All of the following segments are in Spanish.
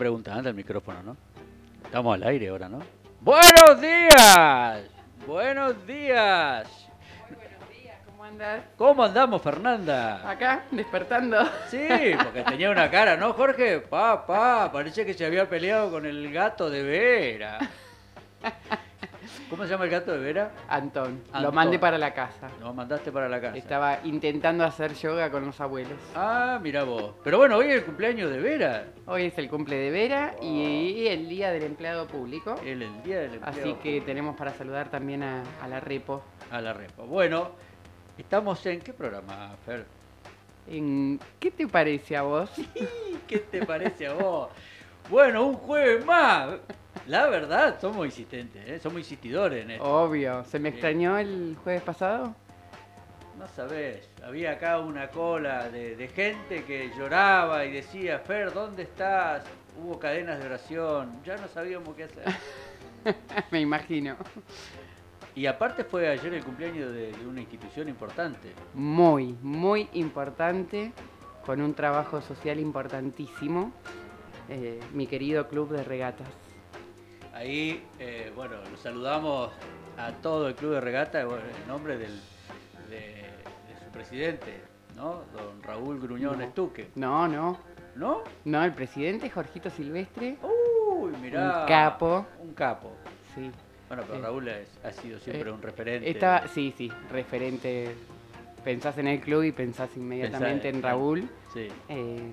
pregunta, anda el micrófono, ¿no? Estamos al aire ahora, ¿no? ¡Buenos días! ¡Buenos días! Muy buenos días, ¿cómo andas? ¿Cómo andamos, Fernanda? Acá, despertando. Sí, porque tenía una cara, ¿no, Jorge? Pa, pa, parece que se había peleado con el gato de Vera. ¿Cómo se llama el gato de Vera? Antón, lo mandé para la casa. Lo mandaste para la casa. Estaba intentando hacer yoga con los abuelos. Ah, mira vos. Pero bueno, hoy es el cumpleaños de Vera. Hoy es el cumple de Vera y el día del empleado público. El, el día del empleo. Así que tenemos para saludar también a, a la Repo. A la repa. Bueno, estamos en qué programa, Fer? En- ¿Qué te parece a vos? ¿Qué te parece a vos? Bueno, un jueves más. La verdad, somos insistentes, ¿eh? somos insistidores en esto. Obvio. ¿Se me extrañó el jueves pasado? No sabés, había acá una cola de, de gente que lloraba y decía, Fer, ¿dónde estás? Hubo cadenas de oración, ya no sabíamos qué hacer. me imagino. Y aparte fue ayer el cumpleaños de, de una institución importante. Muy, muy importante, con un trabajo social importantísimo. Eh, mi querido Club de Regatas. Ahí, eh, bueno, los saludamos a todo el club de regata bueno, en nombre del, de, de su presidente, ¿no? Don Raúl Gruñón No. Estuque. No, no, ¿No? no, el presidente Jorgito Silvestre. Uy, mirá. Un capo. Un capo. Sí. Bueno, pero Sí. Raúl es- ha sido siempre Eh, un referente. Estaba, sí, sí, referente. Pensás en el club y pensás inmediatamente en Raúl. Sí. Eh,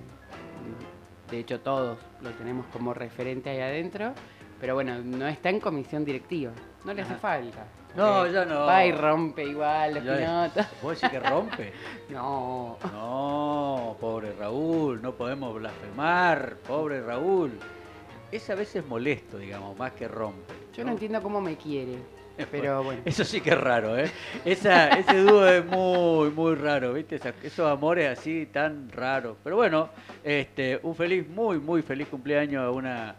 de hecho, todos lo tenemos como referente ahí adentro. Pero bueno, no está en comisión directiva. No le hace Ajá. falta. No, ya no. Va y rompe igual los pinotos. ¿Vos decís que rompe? No. No, pobre Raúl, no podemos blasfemar, pobre Raúl. Es a veces molesto, digamos, más que rompe. Yo no entiendo cómo me quiere. Pero bueno. Eso sí que es raro, ¿eh? Esa, ese dúo es muy, muy raro, ¿viste? Esa- esos amores así tan raros. Pero bueno, este, un feliz, muy, muy feliz cumpleaños a una,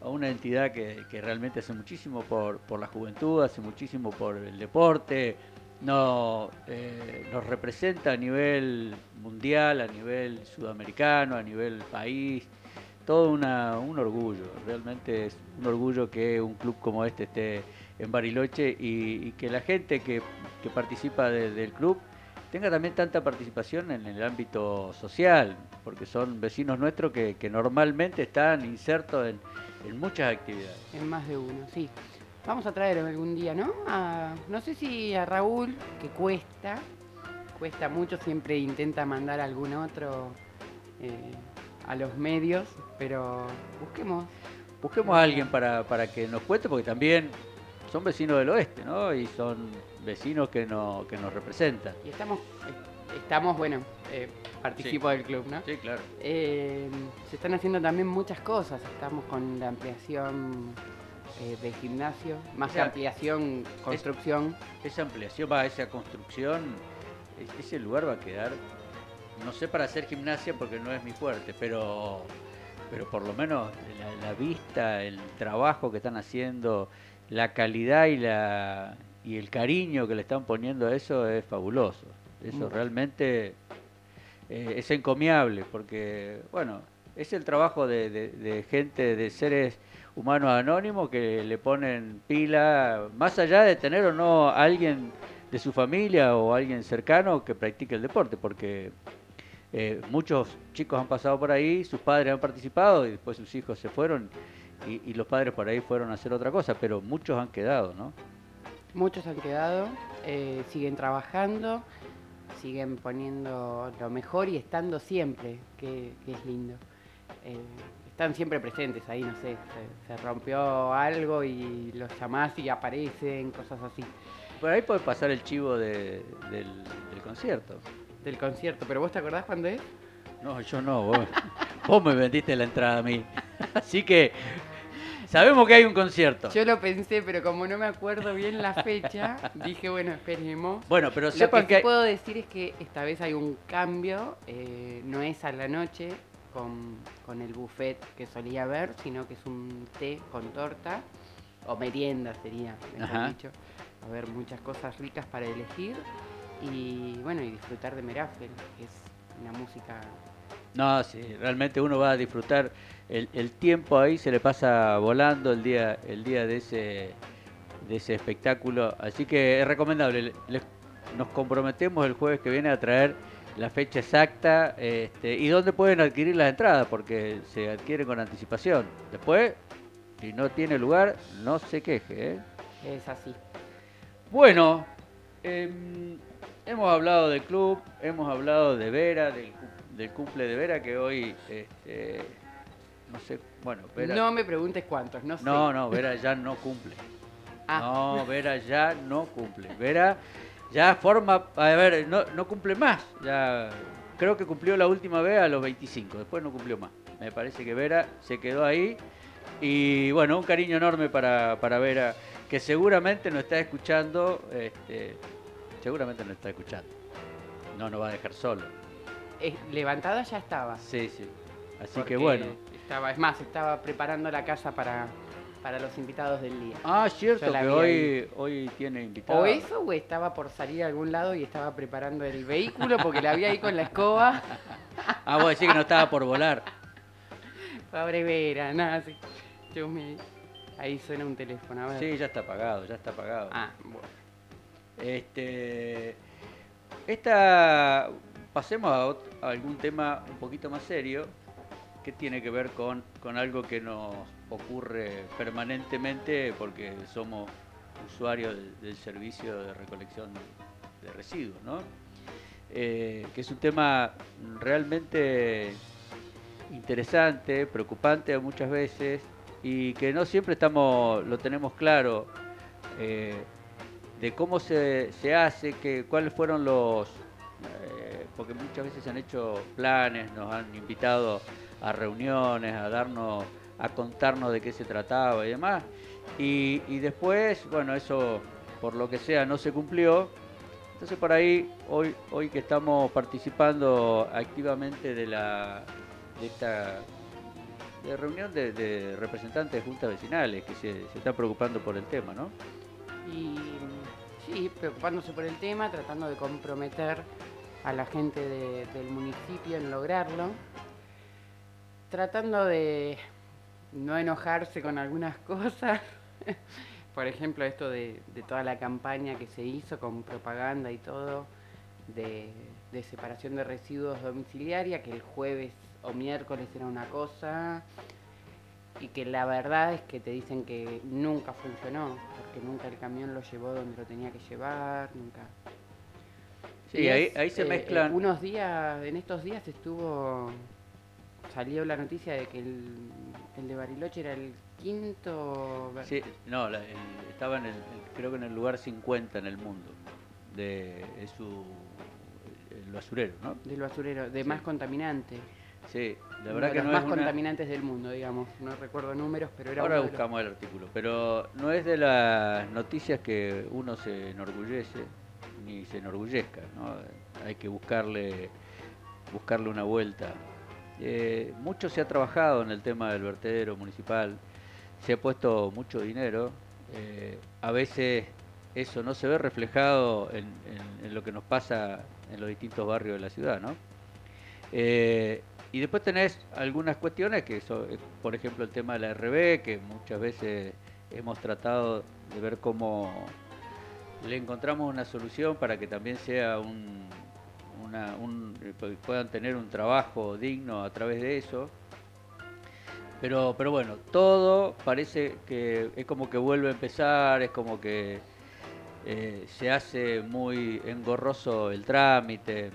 a una entidad que, que realmente hace muchísimo por, por la juventud, hace muchísimo por el deporte, no, eh, nos representa a nivel mundial, a nivel sudamericano, a nivel país. Todo una, un orgullo, realmente es un orgullo que un club como este esté en Bariloche y, y que la gente que, que participa de- del club tenga también tanta participación en el ámbito social, porque son vecinos nuestros que, que normalmente están insertos en, en muchas actividades. En más de uno, sí. Vamos a traer algún día, ¿no? A- no sé si a Raúl, que cuesta, cuesta mucho, siempre intenta mandar algún otro eh, a los medios, pero busquemos. Busquemos a alguien para, para que nos cuente, porque también son vecinos del oeste, ¿no? Y son vecinos que, no, que nos representan. Y estamos, eh, estamos bueno, eh, participo del club, ¿no? Sí, claro. Eh, se están haciendo también muchas cosas. Estamos con la ampliación eh, de gimnasio, más O que sea, ampliación, construcción. esa ampliación, va, esa construcción, es- ese lugar va a quedar, no sé para hacer gimnasia porque no es mi fuerte, pero, pero por lo menos la, la vista, el trabajo que están haciendo, la calidad y, la, y el cariño que le están poniendo a eso es fabuloso. Eso realmente eh, es encomiable porque, bueno, es el trabajo de, de- de gente, de seres humanos anónimos que le ponen pila, más allá de tener o no a alguien de su familia o alguien cercano que practique el deporte, porque eh, muchos chicos han pasado por ahí, sus padres han participado y después sus hijos se fueron y, y los padres por ahí fueron a hacer otra cosa, pero muchos han quedado, ¿no? Muchos han quedado, eh, siguen trabajando, siguen poniendo lo mejor y estando siempre, que, que es lindo. Eh, están siempre presentes ahí, no sé, se, se rompió algo y los llamás y aparecen, cosas así. Por ahí puede pasar el chivo de- del, del concierto. Del concierto, pero ¿vos te acordás cuándo es? No, yo no, vos, vos me vendiste la entrada a mí. Así que sabemos que hay un concierto. Yo lo pensé, pero como no me acuerdo bien la fecha, dije, bueno, esperemos. Bueno, pero Lo sepan que que... sí hay- puedo decir es que esta vez hay un cambio, eh, no es a la noche con, con el buffet que solía haber, sino que es un té con torta, o merienda sería, mejor dicho. A haber muchas cosas ricas para elegir y bueno, y disfrutar de Merafel, que es una música No, sí, realmente uno va a disfrutar el, el tiempo ahí, se le pasa volando el día, el día de ese de ese espectáculo. Así que es recomendable. Les- nos comprometemos el jueves que viene a traer la fecha exacta este, y dónde pueden adquirir las entradas, porque se adquieren con anticipación. Después, si no tiene lugar, no se queje. ¿eh? Es así. Bueno, em, hemos hablado del club, hemos hablado de Vera, del, cu- del cumple de Vera, que hoy, este, sé, bueno, Vera... No me preguntes cuántos, no sé. no, no, Vera ya no cumple. Ah. No, Vera ya no cumple. Vera ya forma, a ver, no, no cumple más. Ya creo que cumplió la última vez a los 25, después no cumplió más. Me parece que Vera se quedó ahí. Y bueno, un cariño enorme para, para Vera, que seguramente nos está escuchando, este, seguramente nos está escuchando. No nos va a dejar solo. Eh, levantada ya estaba. Sí, sí. Así porque que bueno. Estaba, es más, estaba preparando la casa para, para los invitados del día. Ah, cierto que hoy, hoy tiene invitado. O eso, o estaba por salir a algún lado y estaba preparando el vehículo porque la vi ahí con la escoba. Ah, vos decís que no estaba por volar. Pobre Vera, nada, sí. Yo me... Ahí suena un teléfono, a ver. Sí, ya está apagado, ya está apagado. Ah, bueno. Este, esta, pasemos a algún tema un poquito más serio que tiene que ver con, con algo que nos ocurre permanentemente porque somos usuarios del, servicio de recolección de, de residuos, ¿no? Eh, que es un tema realmente interesante, preocupante muchas veces y que no siempre estamos, lo tenemos claro. eh, de cómo se, se hace, que, cuáles fueron los... eh, porque muchas veces se han hecho planes, nos han invitado a reuniones, a darnos, a contarnos de qué se trataba y demás. Y, después, bueno, eso por lo que sea no se cumplió. Entonces por ahí, hoy, hoy que estamos participando activamente de la de esta de reunión de, representantes de juntas vecinales que se, se están preocupando por el tema, ¿no? Y sí, preocupándose por el tema, tratando de comprometer a la gente de- del municipio en lograrlo, tratando de no enojarse con algunas cosas. por ejemplo, esto de, de toda la campaña que se hizo con propaganda y todo de, de separación de residuos domiciliaria, que el jueves o miércoles era una cosa, y que la verdad es que te dicen que nunca funcionó, porque nunca el camión lo llevó donde lo tenía que llevar, nunca. Sí, Y ahí, es, ahí se eh, mezclan. eh, unos días, en estos días estuvo, salió la noticia de que el, el de Bariloche era el quinto... Sí, no, la- el- estaba en el, creo que en el lugar 50 en el mundo de es su el basurero, ¿no? Del basurero, de Sí. más contaminante. Sí, la Uno verdad de que los no más es una- contaminantes del mundo, digamos. No recuerdo números, pero era Ahora uno de los- buscamos el artículo, pero no es de las noticias que uno se enorgullece ni se enorgullezca, ¿no? Hay que buscarle buscarle una vuelta. Eh, mucho se ha trabajado en el tema del vertedero municipal, se ha puesto mucho dinero, eh, a veces eso no se ve reflejado en, lo que nos pasa en los distintos barrios de la ciudad, ¿no? Eh, y después tenés algunas cuestiones que son, por ejemplo, el tema de la RB, que muchas veces hemos tratado de ver cómo le encontramos una solución para que también sea un, una- un- eh, pu- puedan tener un trabajo digno a través de eso. Pero, pero bueno, todo parece que es como que vuelve a empezar, es como que eh, se hace muy engorroso el trámite.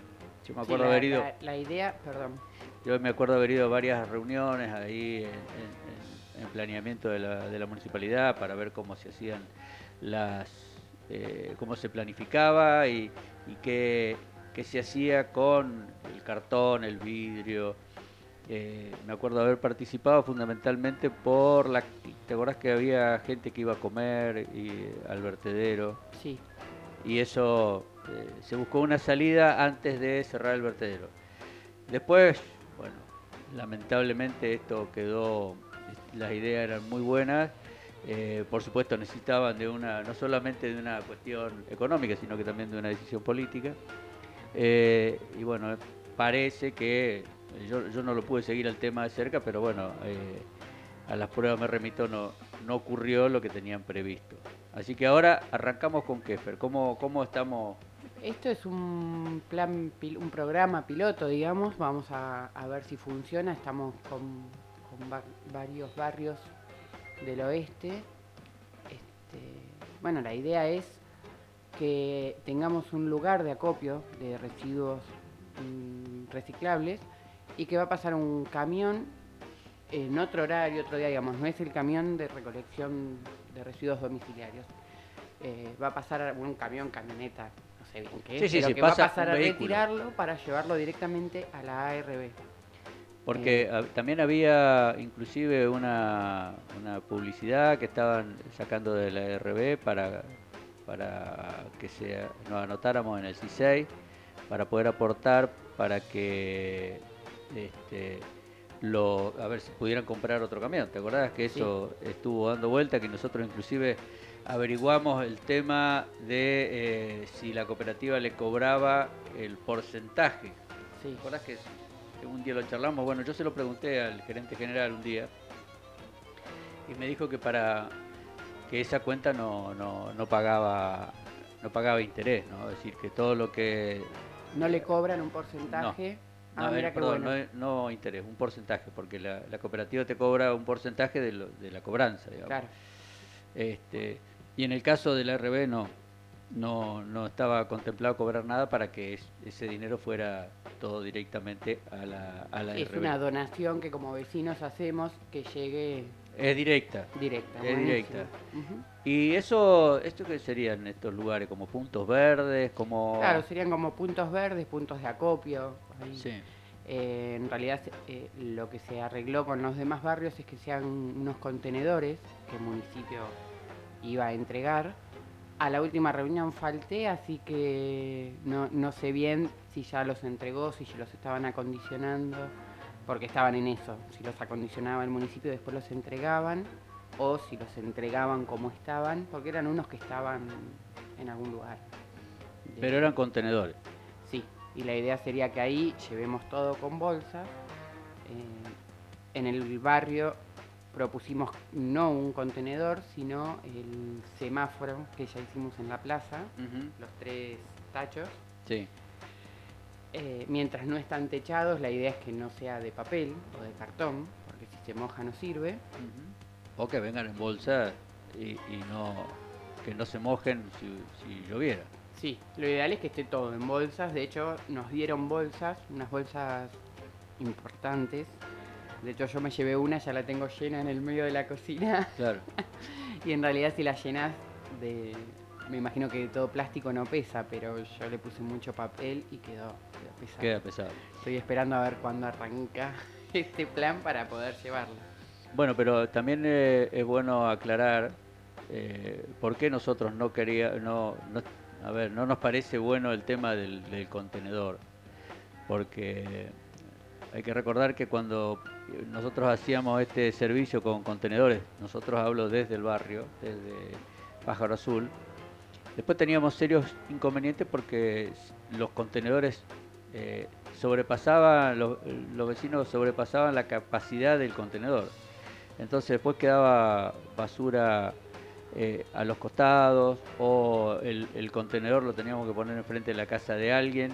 Yo me Sí, acuerdo la, haber ido, la- la idea, perdón, yo me acuerdo haber ido a varias reuniones ahí en, en- en- en planeamiento de la, de la municipalidad para ver cómo se hacían las, eh, cómo se planificaba y, y qué, qué se hacía con el cartón, el vidrio. Eh, me acuerdo haber participado fundamentalmente por la... ¿Te acordás que había gente que iba a comer y, al vertedero? sí. y eso eh, se buscó una salida antes de cerrar el vertedero. Después, bueno, lamentablemente esto quedó, las ideas eran muy buenas, eh, por supuesto necesitaban de una, no solamente de una cuestión económica, sino que también de una decisión política. Eh, y bueno, parece que yo, yo no lo pude seguir el tema de cerca, pero bueno, eh, a las pruebas me remito, no, no ocurrió lo que tenían previsto. Así que ahora arrancamos con Kefer. ¿Cómo, cómo estamos? Esto es un plan, un programa piloto, digamos. Vamos a, a ver si funciona. Estamos con, con va- varios barrios del oeste. Este, bueno, la idea es que tengamos un lugar de acopio de residuos mm, reciclables y que va a pasar un camión en otro horario, otro día, digamos, no es el camión de recolección de residuos domiciliarios. Eh, va a pasar un camión, camioneta, no sé bien qué es, Sí, sí, pero sí, que va a pasa pasar a retirarlo para llevarlo directamente a la ARB. Porque ah, también había inclusive una, una publicidad que estaban sacando de la RB para, para que nos anotáramos en el CISEI, para poder aportar para que este, lo, a ver si pudieran comprar otro camión. ¿Te acordás que Sí. eso estuvo dando vuelta? Que nosotros inclusive averiguamos el tema de eh, si la cooperativa le cobraba el porcentaje Sí, ¿Te acordás que un día lo charlamos? Bueno, yo se lo pregunté al gerente general un día y me dijo que para que esa cuenta no, no, no pagaba no pagaba interés, ¿no? Es decir, que todo lo que no le cobran un porcentaje. no, ah, eh, mira perdón, bueno. no, interés, un porcentaje, porque la, la cooperativa te cobra un porcentaje de, lo- de la cobranza, digamos. Claro. Este, y en el caso de la RB no, no, no estaba contemplado cobrar nada para que es- ese dinero fuera todo directamente a la, a la Es RB. una donación que como vecinos hacemos que llegue Es directa. directa. Es directa. ¿Y eso, esto qué serían estos lugares? ¿Como puntos verdes? como Claro, serían como puntos verdes, puntos de acopio. ahí. Sí. Eh, en realidad eh, lo que se arregló con los demás barrios es que sean unos contenedores que el municipio iba a entregar. A la última reunión falté, así que no, no sé bien si ya los entregó, si ya los estaban acondicionando, porque estaban en eso, si los acondicionaba el municipio después los entregaban, o si los entregaban como estaban, porque eran unos que estaban en algún lugar. Pero eran contenedores. Sí, y la idea sería que ahí llevemos todo con bolsas. Eh, en el barrio propusimos no un contenedor, sino el semáforo que ya hicimos en la plaza, los tres tachos. Sí. Eh, mientras no están techados, la idea es que no sea de papel o de cartón, porque si se moja no sirve. O que vengan en bolsa y, y no que no se mojen si, si lloviera. Sí, lo ideal es que esté todo en bolsas. De hecho, nos dieron bolsas, unas bolsas importantes. De hecho, yo me llevé una, ya la tengo llena en el medio de la cocina. Claro. Y en realidad, si la llenas de. Me imagino que todo plástico no pesa, pero yo le puse mucho papel y quedó pesado. Queda pesado. Estoy esperando a ver cuándo arranca este plan para poder llevarlo. Bueno, pero también eh, es bueno aclarar eh, por qué nosotros no quería, no, no- a ver, no nos parece bueno el tema del, del contenedor, porque hay que recordar que cuando nosotros hacíamos este servicio con contenedores, nosotros hablo desde el barrio, desde Pájaro Azul, después teníamos serios inconvenientes porque los contenedores eh, sobrepasaban, los, vecinos sobrepasaban la capacidad del contenedor. Entonces después quedaba basura eh, a los costados o el, contenedor lo teníamos que poner enfrente de la casa de alguien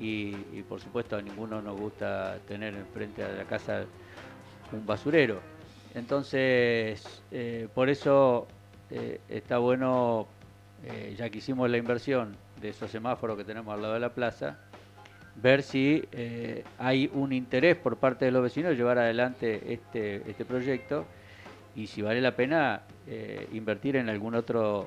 y, por supuesto a ninguno nos gusta tener enfrente de la casa un basurero. Entonces eh, por eso está bueno, ya que hicimos la inversión de esos semáforos que tenemos al lado de la plaza, ver si eh, hay un interés por parte de los vecinos llevar adelante este, este proyecto y si vale la pena eh, invertir en algún otro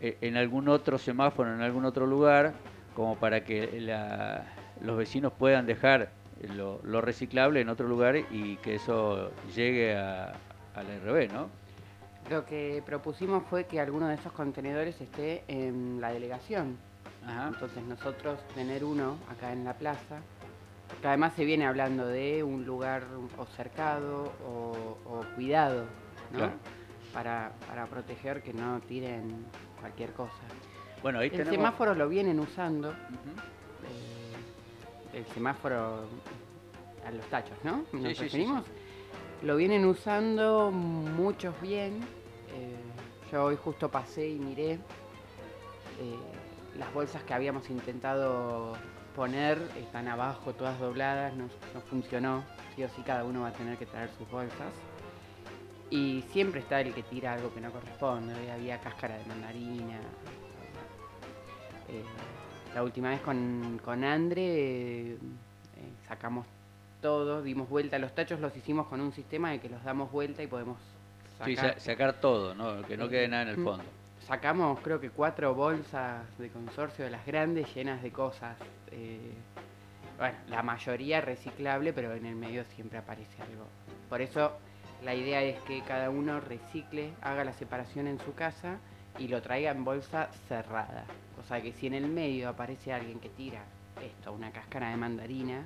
eh, en algún otro semáforo en algún otro lugar como para que la- los vecinos puedan dejar lo, lo reciclable en otro lugar y que eso llegue a, a la RB, ¿no? Lo que propusimos fue que alguno de esos contenedores esté en la delegación. Ajá. Entonces nosotros tener uno acá en la plaza, porque además se viene hablando de un lugar o cercado o, o cuidado, ¿no? Claro. Para, para proteger que no tiren cualquier cosa. Bueno, ahí El tenemos... semáforo lo vienen usando, eh, el semáforo a los tachos, ¿no? Nos Sí, sí, sí, referimos. Lo vienen usando muchos bien. Eh, yo hoy justo pasé y miré eh, las bolsas que habíamos intentado poner, están abajo, todas dobladas, no, no funcionó. Sí o sí, cada uno va a tener que traer sus bolsas. Y siempre está el que tira algo que no corresponde. Hoy había cáscara de mandarina. Eh, la última vez con, con Andre eh, eh, sacamos todo, dimos vuelta. Los tachos los hicimos con un sistema de que los damos vuelta y podemos Sí, sacar. sa- sacar todo, ¿no? que no quede nada en el Mm. fondo. Sacamos creo que cuatro bolsas de consorcio de las grandes llenas de cosas. eh, bueno, la mayoría reciclable, pero en el medio siempre aparece algo. Por eso la idea es que cada uno recicle, haga la separación en su casa y lo traiga en bolsa cerrada. O sea que si en el medio aparece alguien que tira esto, una cáscara de mandarina,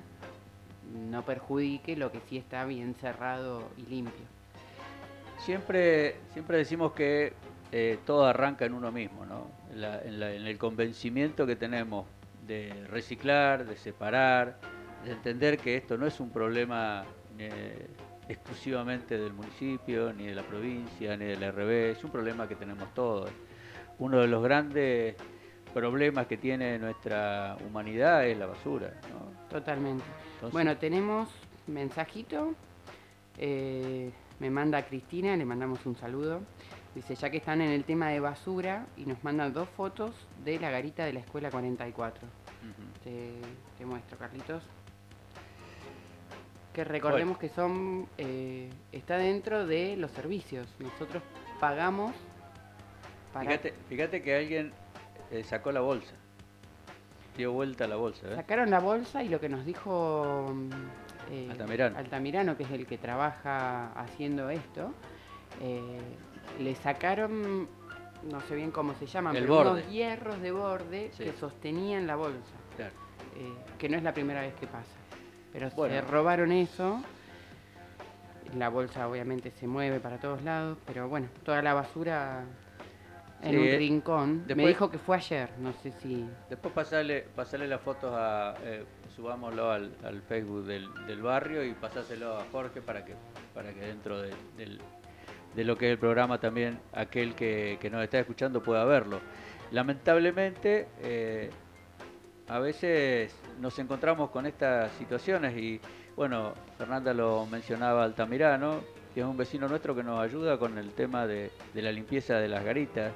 no perjudique lo que sí está bien cerrado y limpio. Siempre, siempre decimos que eh, todo arranca en uno mismo, ¿no? En, la- en la- en el convencimiento que tenemos de reciclar, de separar, de entender que esto no es un problema eh, exclusivamente del municipio, ni de la provincia, ni del RB, es un problema que tenemos todos. Uno de los grandes problemas que tiene nuestra humanidad es la basura, ¿no? Totalmente. Entonces- Bueno, tenemos mensajito. eh, me manda Cristina, le mandamos un saludo. Dice, ya que están en el tema de basura, y nos mandan dos fotos de la garita de la escuela 44. Ujú. Te, te muestro, Carlitos. Que recordemos que son eh, está dentro de los servicios. Nosotros pagamos para Fíjate, fíjate que alguien eh, sacó la bolsa. Dio vuelta la bolsa, ¿eh? Sacaron la bolsa y lo que nos dijo Altamirano. Altamirano, que es el que trabaja haciendo esto, eh, le sacaron, no sé bien cómo se llaman, El pero borde. unos hierros de borde Sí. que sostenían la bolsa, Claro. eh, que no es la primera vez que pasa. Pero Bueno. se robaron eso. La bolsa obviamente se mueve para todos lados, pero bueno, toda la basura en Sí, un eh, rincón. Me después- dijo que fue ayer, no sé si... Después pasarle, pasarle las fotos a, eh, subámoslo al, al Facebook del, del barrio y pasáselo a Jorge para que, para que dentro de, del- de lo que es el programa también aquel que, que nos está escuchando pueda verlo. Lamentablemente, eh, a veces nos encontramos con estas situaciones y, bueno, Fernanda lo mencionaba Altamirano, que es un vecino nuestro que nos ayuda con el tema de, de la limpieza de las garitas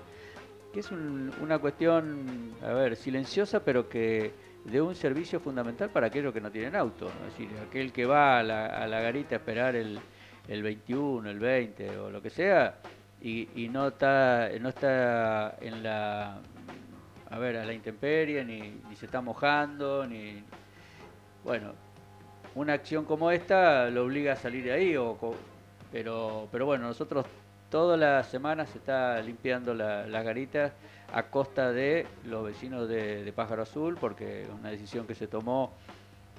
que es un- una cuestión, a ver, silenciosa, pero que de un servicio fundamental para aquellos que no tienen auto. Es decir, aquel que va a la, a la garita a esperar el, el 21, el 20 o lo que sea, y, no está no está en la a ver a la intemperie ni, se está mojando ni bueno una acción como esta lo obliga a salir de ahí o pero pero bueno nosotros todas las semanas se está limpiando la- las garitas a costa de los vecinos de, Pájaro Azul porque una decisión que se tomó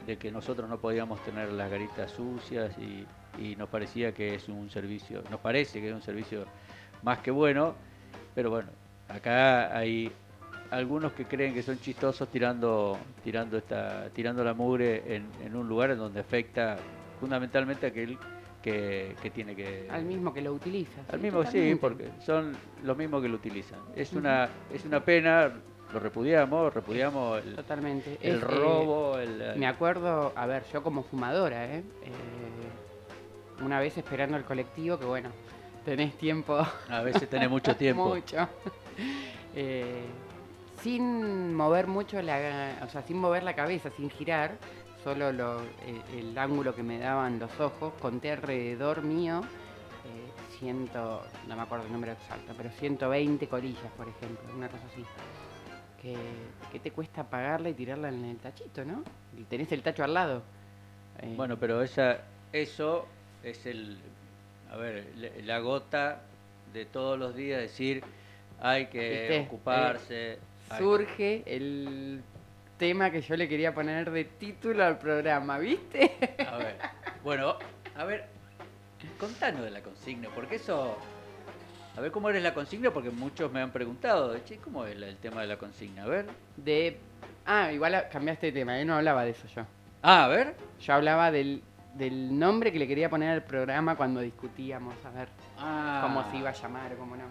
de que nosotros no podíamos tener las garitas sucias y, y nos parecía que es un servicio, nos parece que es un servicio más que bueno, pero bueno, acá hay algunos que creen que son chistosos tirando tirando esta tirando la mugre en, en un lugar en donde afecta fundamentalmente a aquel que, que tiene que Al mismo que lo utiliza. al sí, mismo sí porque son los mismos que lo utilizan es una es una pena lo repudiamos repudiamos el, Totalmente. el Es, eh, robo el, me acuerdo, a ver, yo como fumadora, ¿eh? Eh, una vez esperando el colectivo, que bueno, tenés tiempo a veces tenés mucho tiempo mucho. Eh, sin mover mucho la, o sea, sin mover la cabeza, sin girar, solo lo- el, el ángulo que me daban los ojos, conté alrededor mío, eh, ciento, no me acuerdo el número exacto, pero 120 colillas, por ejemplo, una cosa así. Que, que te cuesta pagarla y tirarla en el tachito, ¿no? Y tenés el tacho al lado. Eh, Bueno, pero esa, eso es el, a ver, la gota de todos los días decir hay que ¿Viste? ocuparse. hay- surge el tema que yo le quería poner de título al programa, ¿viste? A ver, bueno, a ver, contanos de la consigna, porque eso, a ver cómo eres la consigna, porque muchos me han preguntado, che, ¿cómo es el tema de la consigna? A ver. De. Ah, igual cambiaste de tema, ¿eh? no hablaba de eso yo. Ah, a ver. Yo hablaba del del nombre que le quería poner al programa cuando discutíamos, a ver Ah, cómo se iba a llamar o cómo no.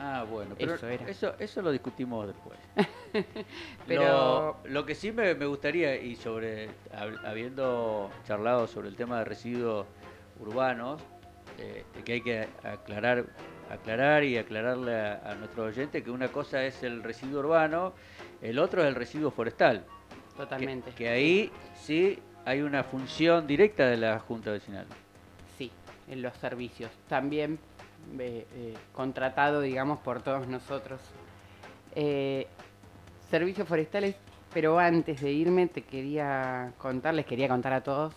Ah, bueno, pero Eso era. Eso, eso lo discutimos después. Pero- Lo, lo que sí me, me gustaría, y sobre hab- habiendo charlado sobre el tema de residuos urbanos, eh, que hay que aclarar, aclarar y aclararle a, a nuestros oyentes que una cosa es el residuo urbano, el otro es el residuo forestal. que- Totalmente. Que, ahí sí hay una función directa de la Junta Vecinal. Sí, en los servicios. También eh, eh, contratado, digamos, por todos nosotros. Eh, servicios forestales, pero antes de irme te quería contar, les quería contar a todos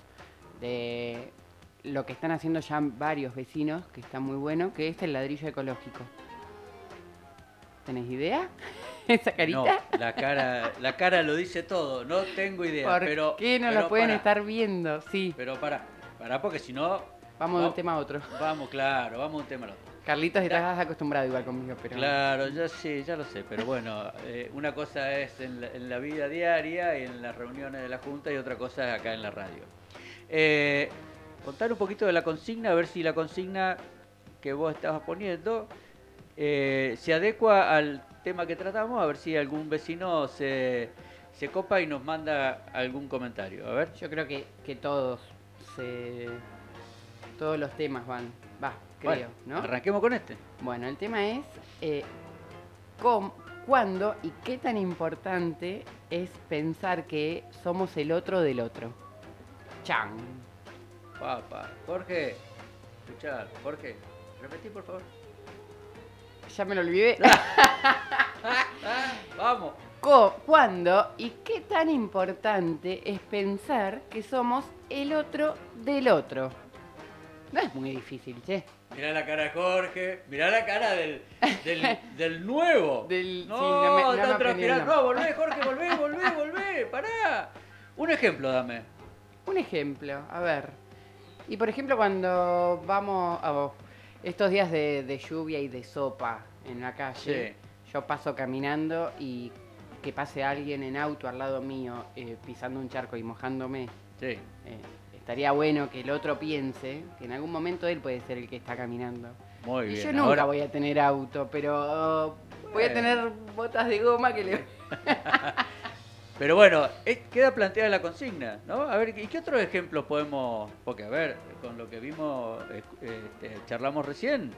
de lo que están haciendo ya varios vecinos, que está muy bueno, que es el ladrillo ecológico. ¿Tenés idea? ¿Esa carita? No, la cara, la cara lo dice todo, no tengo idea. ¿Por pero, qué no pero lo pueden pará, estar viendo? Sí, Pero para, para porque si no, vamos de un tema a otro. vamos, claro, vamos de un tema al otro. Carlitos, estás acostumbrado igual conmigo, pero... Claro, ya sí, ya lo sé, pero bueno, eh, una cosa es en la, en la vida diaria y en las reuniones de la Junta y otra cosa es acá en la radio. Eh, contar un poquito de la consigna, a ver si la consigna que vos estabas poniendo eh, se adecua al tema que tratamos, a ver si algún vecino se, se copa y nos manda algún comentario. A ver. Yo creo que, que todos se, todos los temas van, va, creo, Bueno, ¿no? Arranquemos con este. Bueno, el tema es eh, cómo- cuándo y qué tan importante es pensar que somos el otro del otro. Chan. Papá, Jorge, escuchá, Jorge, repetí por favor. Ya me lo olvidé. Vamos. ¿Cuándo y qué tan importante es pensar que somos el otro del otro? No es muy difícil, che. Mirá la cara de Jorge, mirá la cara del, del, del nuevo. Del- no, sí, no me- no me está aprendí el transpirando. nombre. No, volvé, Jorge, volvé, volvé, volvé, pará. Un ejemplo dame. Un ejemplo, a ver. Y por ejemplo, cuando vamos a estos días de, de lluvia y de sopa en la calle, yo paso caminando y que pase alguien en auto al lado mío eh, pisando un charco y mojándome, Sí. eh, estaría bueno que el otro piense que en algún momento él puede ser el que está caminando. Muy y bien. yo nunca ahora- voy a tener auto, pero voy a Bueno. tener botas de goma que le... Pero bueno, eh, queda planteada la consigna, ¿no? A ver, ¿y qué otros ejemplos podemos...? Porque, a ver, con lo que vimos, este, charlamos recién,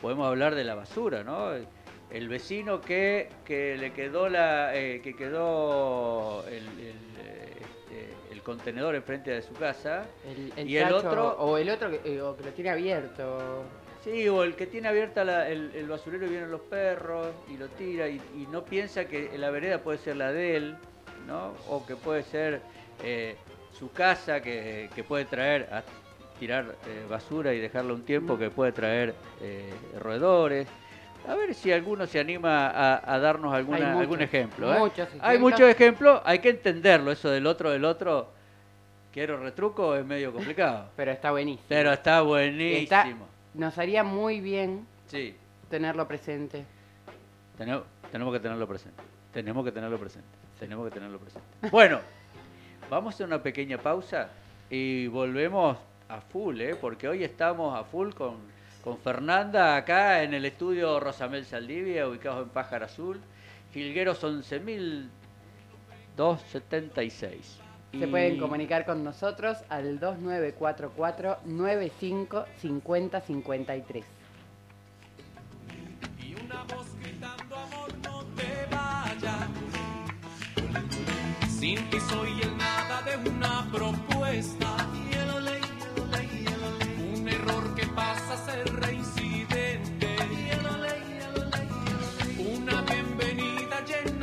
podemos hablar de la basura, ¿no? El vecino que, que le quedó la eh, que quedó el, el, este, el contenedor enfrente de su casa, El, Y el otro- O el otro que, o que lo tiene abierto. sí, o el que tiene abierta la- el, el basurero y vienen los perros y lo tira y, y no piensa que la vereda puede ser la de él, ¿no? O que puede ser eh, su casa que, que puede traer tirar eh, basura y dejarla un tiempo, que puede traer eh, roedores. A ver si alguno se anima a, a darnos alguna, muchos, algún ejemplo. ¿eh? muchos Hay muchos ejemplos, hay que entenderlo, eso del otro del otro. Quiero retruco, es medio complicado. Pero está buenísimo. Pero está buenísimo. Está- Nos haría muy bien Sí, tenerlo presente. tenemos, tenemos que tenerlo presente. Tenemos que tenerlo presente. Tenemos que tenerlo presente. Bueno, vamos a hacer una pequeña pausa y volvemos a full, ¿eh? porque hoy estamos a full con, con Fernanda acá en el estudio Rosamel Saldivia, ubicados en Pájaro Azul, Filgueros 11.276. Se Y- pueden comunicar con nosotros al 2944 95 50 53. y una voz gritando amor no te vayas sin ti soy agenda.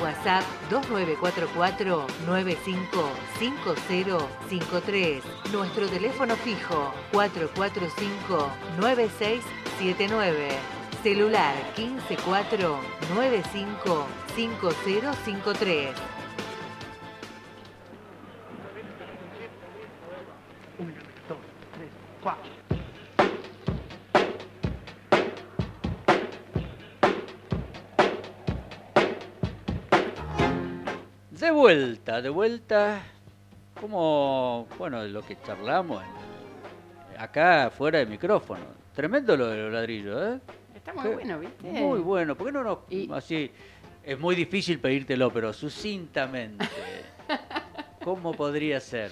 WhatsApp 2944-955053, nuestro teléfono fijo 445-9679, celular 154-955053. De vuelta, de vuelta, como, bueno, lo que charlamos acá fuera de micrófono. Tremendo lo de los ladrillos, ¿eh? Está muy Qué- bueno, ¿viste? Muy bueno. ¿Por qué no nos, Y- así, es muy difícil pedírtelo, pero sucintamente, ¿cómo podría ser?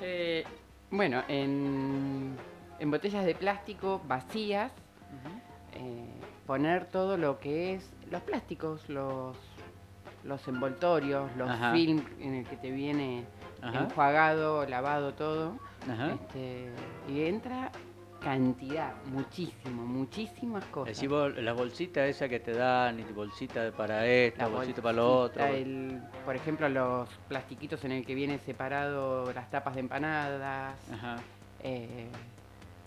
Eh, bueno, en, en botellas de plástico vacías, eh, poner todo lo que es los plásticos, los, los envoltorios, los Ajá. films en el que te viene Ajá. enjuagado, lavado todo. Este, y entra cantidad, muchísimo, muchísimas cosas. Decís vos, la bolsita esa que te dan, y bolsita para esto, La bolsita para lo otro. el- por ejemplo, los plastiquitos en el que viene separado las tapas de empanadas. Ajá. eh,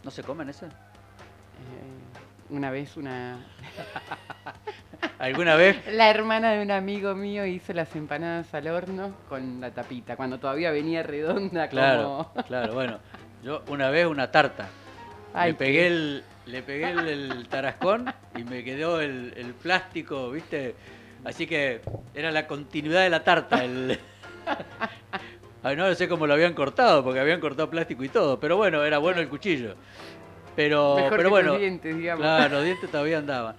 ¿No se comen esas? eh, una vez una ¿Alguna vez? la hermana de un amigo mío hizo las empanadas al horno con la tapita, cuando todavía venía redonda Claro, como claro, bueno. Yo una vez una tarta. Ay, le pegué el, le pegué el, el tarascón y me quedó el, el plástico, ¿viste? Así que era la continuidad de la tarta. El... Ay, no sé cómo lo habían cortado, porque habían cortado plástico y todo. Pero bueno, era bueno el cuchillo. Pero, mejor pero que bueno, tus dientes, digamos. claro, los dientes todavía andaban.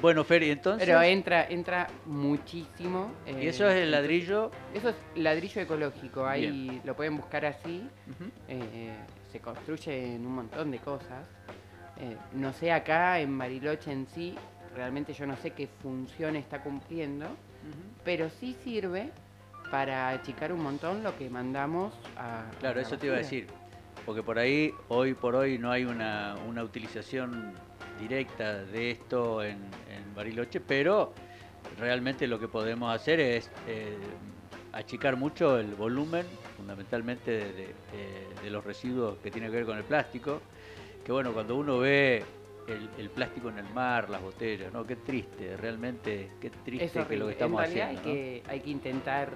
Bueno, Fer, y entonces. Pero entra entra muchísimo. y eso es el ladrillo. Eso es ladrillo ecológico, ahí lo pueden buscar así. Eh, se construye en un montón de cosas. Eh, no sé acá en Bariloche en sí, realmente yo no sé qué función está cumpliendo, pero sí sirve para achicar un montón lo que mandamos a. Claro, la eso te iba a decir. Porque por ahí, hoy por hoy, no hay una, una utilización directa de esto en, en Bariloche, pero realmente lo que podemos hacer es eh, achicar mucho el volumen, fundamentalmente de, de- eh, de los residuos que tienen que ver con el plástico. Que bueno, cuando uno ve el, el plástico en el mar, las botellas, ¿no? Qué triste, realmente, qué triste que lo que estamos en realidad haciendo. hay, ¿no? que, hay que intentar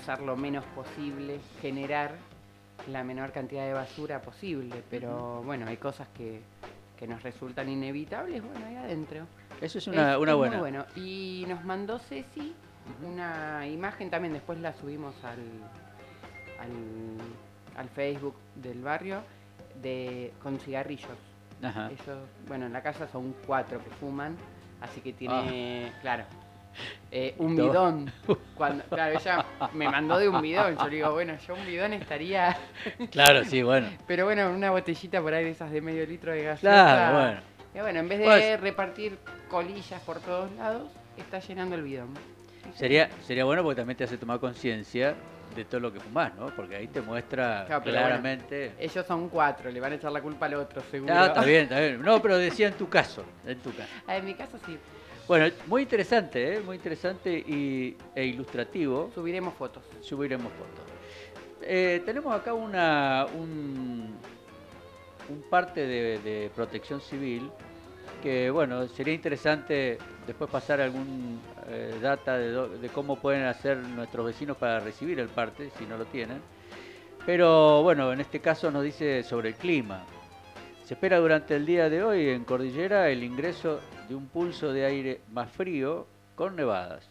usar lo menos posible, generar la menor cantidad de basura posible, pero bueno, hay cosas que, que nos resultan inevitables, bueno, ahí adentro. Eso es una, Es- una es muy buena. bueno. Y nos mandó Ceci una imagen también, después la subimos al, al, al Facebook del barrio, de con cigarrillos. Ajá. Ellos, bueno, en la casa son cuatro que fuman, así que tiene, claro, eh, un bidón. Cuando, claro, ella me mandó de un bidón. Yo le digo, bueno, yo un bidón estaría, Claro, sí, bueno. pero bueno, una botellita por ahí de esas de medio litro de gaseosa. Claro, bueno. Y bueno, en vez de Pues- repartir colillas por todos lados, está llenando el bidón. Sería, sería bueno porque también te hace tomar conciencia de todo lo que fumás, ¿no? Porque ahí te muestra Claro, claramente. Ellos son cuatro, le van a echar la culpa al otro, seguro. Ah, está bien, está bien. No, pero decía en tu caso, en tu caso. Ah, en mi caso sí, Bueno, muy interesante, ¿eh? Muy interesante y, e ilustrativo. subiremos fotos. Subiremos fotos. Eh, tenemos acá una un, un parte de, de protección civil que, bueno, sería interesante después pasar algún eh, data de, do- de cómo pueden hacer nuestros vecinos para recibir el parte, si no lo tienen. Pero, bueno, en este caso nos dice sobre el clima. Se espera durante el día de hoy en Cordillera el ingreso de un pulso de aire más frío con nevadas.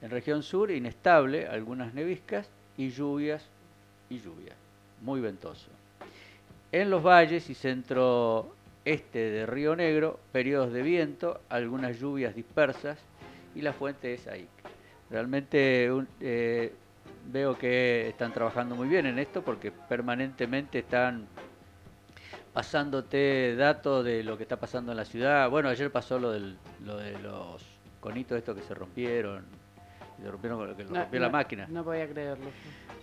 En región sur, inestable, algunas neviscas y lluvias y lluvias. Muy ventoso. En los valles y centro este de Río Negro, periodos de viento, algunas lluvias dispersas y la fuente es ahí. Realmente eh, veo que están trabajando muy bien en esto porque permanentemente están pasándote datos de lo que está pasando en la ciudad. Bueno, ayer pasó lo, del, lo de los conitos estos que se rompieron, que se rompieron que No, rompió la máquina. No podía creerlo.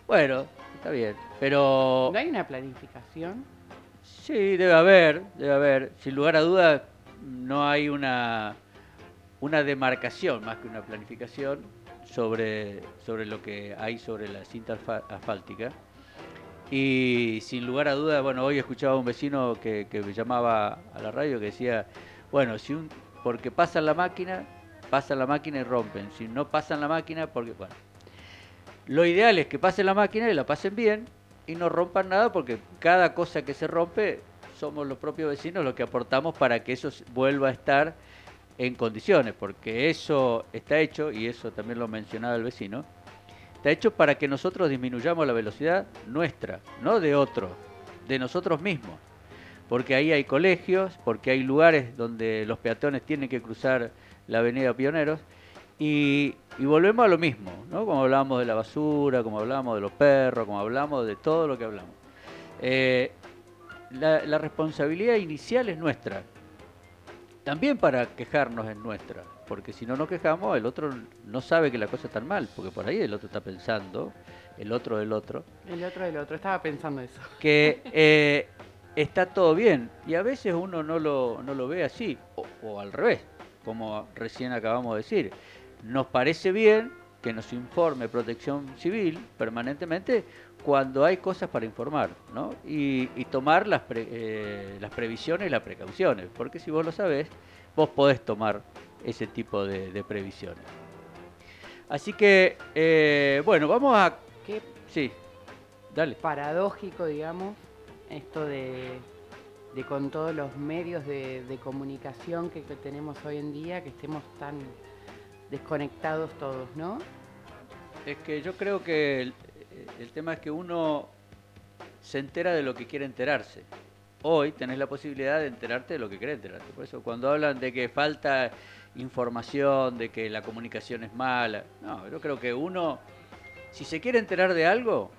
Bueno, está bien, pero ¿No hay una planificación? sí, debe haber, debe haber. Sin lugar a dudas, no hay una, una demarcación más que una planificación sobre, sobre lo que hay sobre la cinta asfáltica. Y sin lugar a dudas, bueno, hoy escuchaba a un vecino que, me llamaba a la radio que decía, bueno, si un, porque pasan la máquina, pasan la máquina y rompen. Si no pasan la máquina, porque, bueno. Lo ideal es que pasen la máquina y la pasen bien y no rompan nada porque cada cosa que se rompe somos los propios vecinos los que aportamos para que eso vuelva a estar en condiciones, porque eso está hecho, y eso también lo mencionaba el vecino, está hecho para que nosotros disminuyamos la velocidad nuestra, no de otro, de nosotros mismos. Porque ahí hay colegios, porque hay lugares donde los peatones tienen que cruzar la avenida Pioneros, y, y volvemos a lo mismo, ¿no? Como hablamos de la basura, como hablamos de los perros, como hablamos de todo lo que hablamos. Eh, la, la responsabilidad inicial es nuestra. También para quejarnos es nuestra, porque si no nos quejamos, el otro no sabe que la cosa está mal, porque por ahí el otro está pensando, el otro del otro, El otro del otro, estaba pensando eso. que eh, está todo bien y a veces uno no lo, no lo ve así, o, o al revés, como recién acabamos de decir. Nos parece bien que nos informe Protección Civil permanentemente cuando hay cosas para informar, ¿no? Y, y tomar las, pre- eh, las previsiones y las precauciones, porque si vos lo sabés, vos podés tomar ese tipo de, de previsiones. Así que, eh, bueno, vamos a... Qué Sí, dale. paradójico, digamos, esto de, de con todos los medios de, de comunicación que, que tenemos hoy en día, que estemos tan desconectados todos, ¿no? Es que yo creo que el, el tema es que uno se entera de lo que quiere enterarse. Hoy tenés la posibilidad de enterarte de lo que querés enterarte. Por eso cuando hablan de que falta información, de que la comunicación es mala, no, yo creo que uno, si se quiere enterar de algo,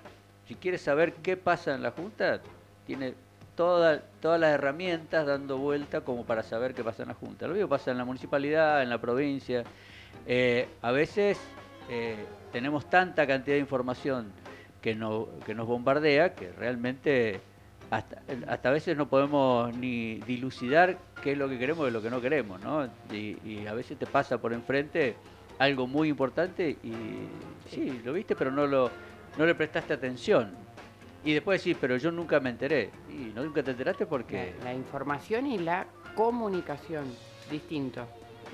si quiere saber qué pasa en la Junta, tiene toda- todas las herramientas dando vuelta como para saber qué pasa en la Junta. Lo mismo pasa en la municipalidad, en la provincia. Eh, a veces eh, tenemos tanta cantidad de información que, no, que nos bombardea que realmente hasta, hasta a veces no podemos ni dilucidar qué es lo que queremos y lo que no queremos, ¿no? Y, y a veces te pasa por enfrente algo muy importante y sí, lo viste, pero no, lo, no le prestaste atención. Y después decís, pero yo nunca me enteré. Y no, nunca te enteraste porque... La, la información y la comunicación, distinto.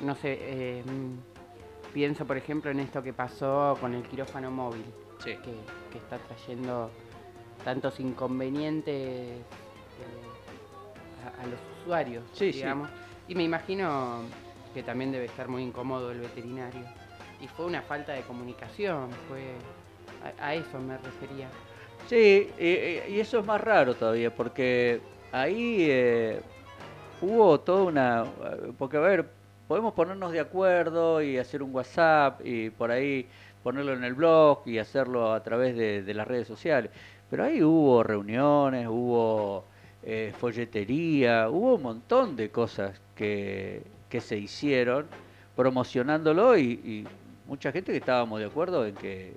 No sé, eh, mm, pienso por ejemplo en esto que pasó con el quirófano móvil, Sí. que, que está trayendo tantos inconvenientes eh, a, a los usuarios, Sí, sí. digamos. Y me imagino que también debe estar muy incómodo el veterinario. Y fue una falta de comunicación, fue a, a eso me refería. Sí, y, y eso es más raro todavía, porque ahí eh, hubo toda una... Porque, a ver, podemos ponernos de acuerdo y hacer un WhatsApp y por ahí ponerlo en el blog y hacerlo a través de, de las redes sociales. Pero ahí hubo reuniones, hubo eh, folletería, hubo un montón de cosas que, que se hicieron promocionándolo y, mucha gente que estábamos de acuerdo en que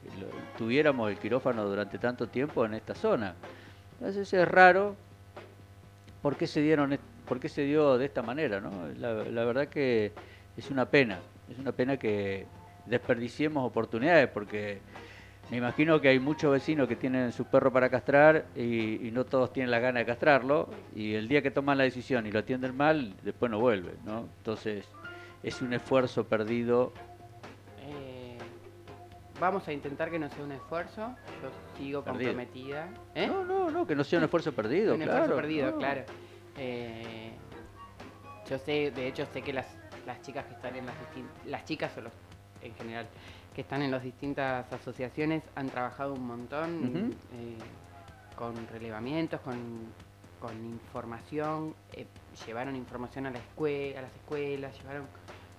tuviéramos el quirófano durante tanto tiempo en esta zona. Entonces es raro por qué se dieron por qué se dio de esta manera, ¿no? La, la verdad que es una pena, es una pena que desperdiciemos oportunidades porque me imagino que hay muchos vecinos que tienen su perro para castrar y, y no todos tienen la gana de castrarlo y el día que toman la decisión y lo atienden mal, después no vuelven, ¿no? Entonces es un esfuerzo perdido Eh, vamos a intentar que no sea un esfuerzo. Yo sigo Perdido. comprometida. ¿Eh? No, no, no, que no sea un esfuerzo perdido, un claro. esfuerzo perdido, no. claro. Eh, yo sé, de hecho sé que las, las chicas que están en las distintas, las chicas o los en general, que están en las distintas asociaciones han trabajado un montón eh, con relevamientos, con, con información, eh, llevaron información a la escuela, a las escuelas, llevaron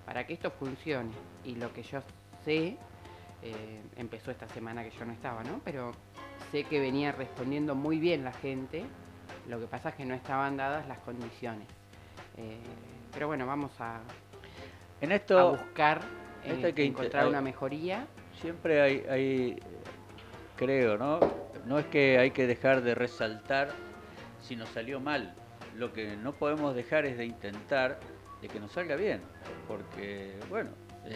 para que esto funcione. Y lo que yo sé, eh, empezó esta semana que yo no estaba, ¿no? Pero sé que venía respondiendo muy bien la gente. Lo que pasa es que no estaban dadas las condiciones. Pero bueno, vamos a, En a esto buscar hay que encontrar hay- una mejoría. siempre hay, hay, creo, ¿no? No es que hay que dejar de resaltar si nos salió mal. Lo que no podemos dejar es de intentar de que nos salga bien. Porque, bueno, eh,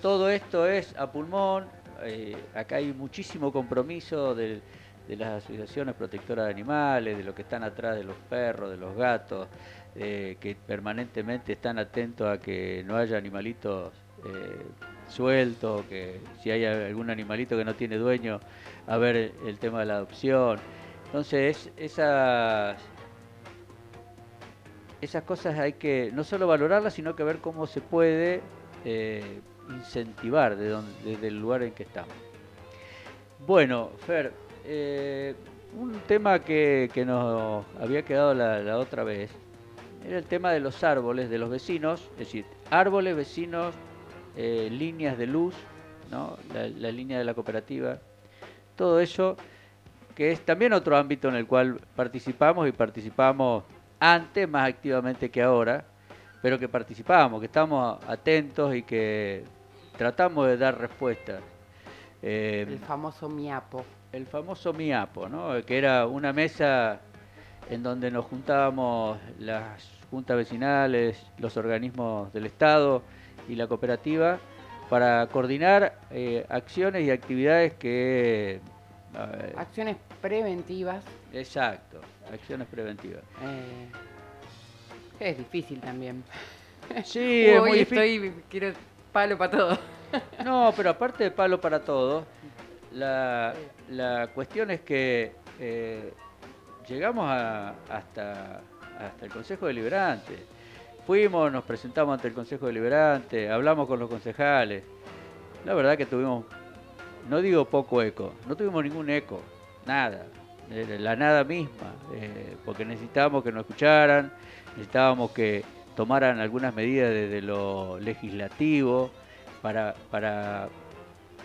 todo esto es a pulmón. eh, acá hay muchísimo compromiso de, de las asociaciones protectoras de animales, de los que están atrás de los perros, de los gatos, eh, que permanentemente están atentos a que no haya animalitos eh, sueltos, que si hay algún animalito que no tiene dueño, a ver el, tema de la adopción. Entonces, esas, esas cosas hay que no solo valorarlas, sino que ver cómo se puede eh, incentivar desde el lugar en que estamos. Bueno, Fer, eh, un tema que, que nos había quedado la otra vez era el tema de los árboles, de los vecinos, es decir, árboles, vecinos, eh, líneas de luz, ¿no? la, la línea de la cooperativa, todo eso que es también otro ámbito en el cual participamos y participamos antes más activamente que ahora, pero que participamos, que estamos atentos y que tratamos de dar respuestas. Eh, El famoso miapo. el famoso MIAPO, ¿no? que era una mesa en donde nos juntábamos las juntas vecinales, los organismos del Estado y la cooperativa para coordinar eh, acciones y actividades que... Acciones preventivas. exacto, acciones preventivas. eh, es difícil también. Sí, es Hoy muy difícil. estoy, quiero palo para todo. No, pero aparte de palo para todos, la, la cuestión es que eh, llegamos a- hasta, hasta el Consejo Deliberante. Fuimos, nos presentamos ante el Consejo Deliberante, hablamos con los concejales. La verdad que tuvimos, no digo poco eco, no tuvimos ningún eco, nada, la nada misma, eh, porque necesitábamos que nos escucharan, necesitábamos que tomaran algunas medidas desde lo legislativo para,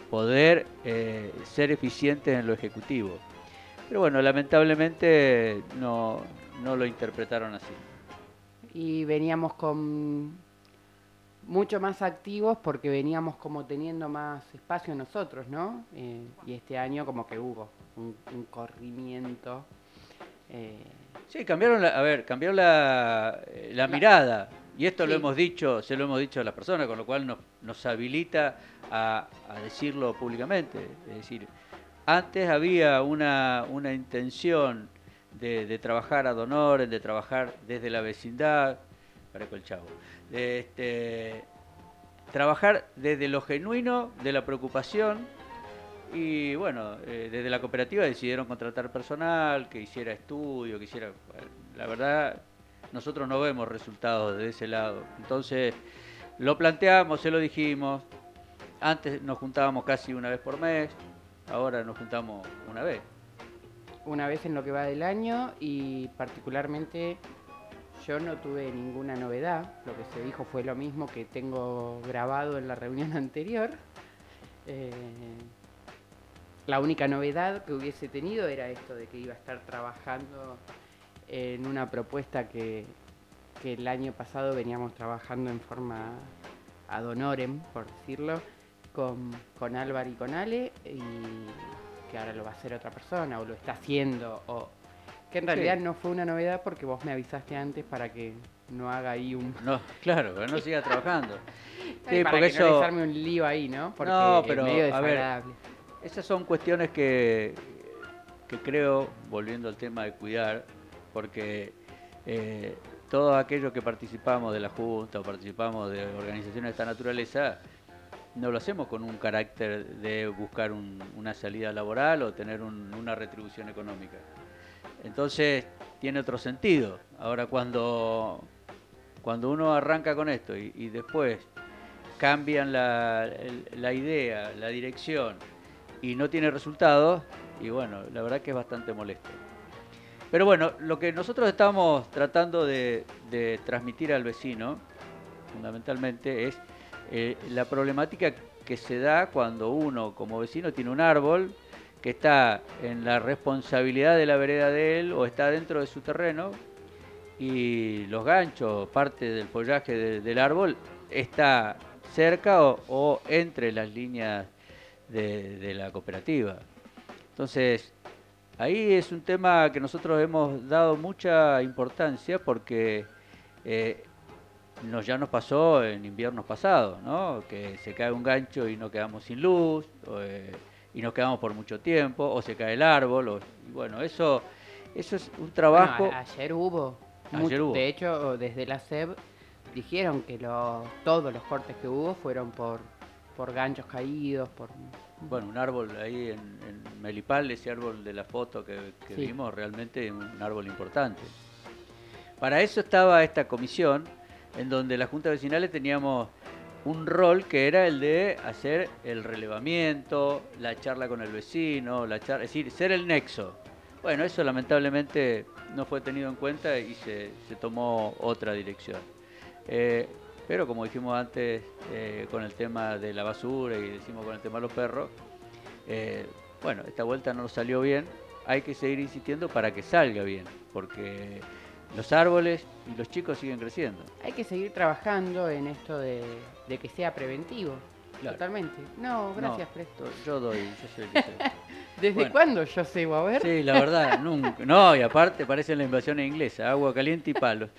poder eh, ser eficientes en lo ejecutivo. Pero bueno, lamentablemente no lo interpretaron así. Y veníamos con mucho más activos porque veníamos como teniendo más espacio nosotros, ¿no? Eh, y este año como que hubo un, un corrimiento. eh, Sí, cambiaron la, a ver, cambió la, eh, la mirada. Y esto lo hemos dicho, se lo hemos dicho a las personas, con lo cual nos, nos habilita a, a decirlo públicamente. Es decir, antes había una, una intención de, trabajar a honor, de trabajar desde la vecindad, parezco el chavo, de este, trabajar desde lo genuino de la preocupación y bueno, eh, desde la cooperativa decidieron contratar personal que hiciera estudio, que hiciera... La verdad, nosotros no vemos resultados de ese lado. Entonces, lo planteamos, se lo dijimos. Antes nos juntábamos casi una vez por mes, ahora nos juntamos una vez. Una vez en lo que va del año y particularmente yo no tuve ninguna novedad. Lo que se dijo fue lo mismo que tengo grabado en la reunión anterior. Eh, la única novedad que hubiese tenido era esto de que iba a estar trabajando en una propuesta que, que el año pasado veníamos trabajando en forma ad honorem, por decirlo, con, con Álvaro y con Ale, que ahora lo va a hacer otra persona, o lo está haciendo, o que en realidad no fue una novedad porque vos me avisaste antes para que no haga ahí un... No, claro, que no siga trabajando. Sí, para que no eso- arme un lío ahí, ¿no? Porque No, es pero, medio a ver, desagradable. Esas son cuestiones que, que creo, volviendo al tema de cuidar, porque eh, todos aquellos que participamos de la Junta o participamos de organizaciones de esta naturaleza, no lo hacemos con un carácter de buscar un- una salida laboral o tener un- una retribución económica. Entonces, tiene otro sentido. Ahora, cuando, cuando uno arranca con esto y, después cambian la, idea, la dirección y no tiene resultados, y bueno, la verdad que es bastante molesto. Pero bueno, lo que nosotros estamos tratando de transmitir al vecino, fundamentalmente, es eh, la problemática que se da cuando uno como vecino tiene un árbol que está en la responsabilidad de la vereda de él o está dentro de su terreno y los ganchos, parte del follaje de- del árbol, está cerca o, entre las líneas de, de la cooperativa. Entonces, ahí es un tema que nosotros hemos dado mucha importancia porque eh, nos, ya nos pasó en inviernos pasados, ¿no? Que se cae un gancho y nos quedamos sin luz, o, eh, y nos quedamos por mucho tiempo, o se cae el árbol, o, y bueno, eso, eso es un trabajo... Bueno, ayer hubo. Ayer mucho- hubo. De hecho, desde la SEB dijeron que los, todos los cortes que hubo fueron por, por ganchos caídos, por... Bueno, un árbol ahí en, en Melipal, ese árbol de la foto que, que Sí. vimos, realmente un árbol importante. Para eso estaba esta comisión, en donde las juntas vecinales teníamos un rol que era el de hacer el relevamiento, la charla con el vecino, la charla, es decir, ser el nexo. Bueno, eso lamentablemente no fue tenido en cuenta y se, se tomó otra dirección. Eh, pero como dijimos antes eh, con el tema de la basura y decimos con el tema de los perros, eh, bueno, esta vuelta no salió bien, hay que seguir insistiendo para que salga bien, porque los árboles y los chicos siguen creciendo. Hay que seguir trabajando en esto de, de que sea preventivo. Claro. Totalmente. No, gracias, No, Presto. Yo doy, yo soy el que sé. ¿Desde bueno. cuándo yo cebo? A ver. Sí, la verdad, nunca. No, y aparte parece la invasión inglesa, agua caliente y palos.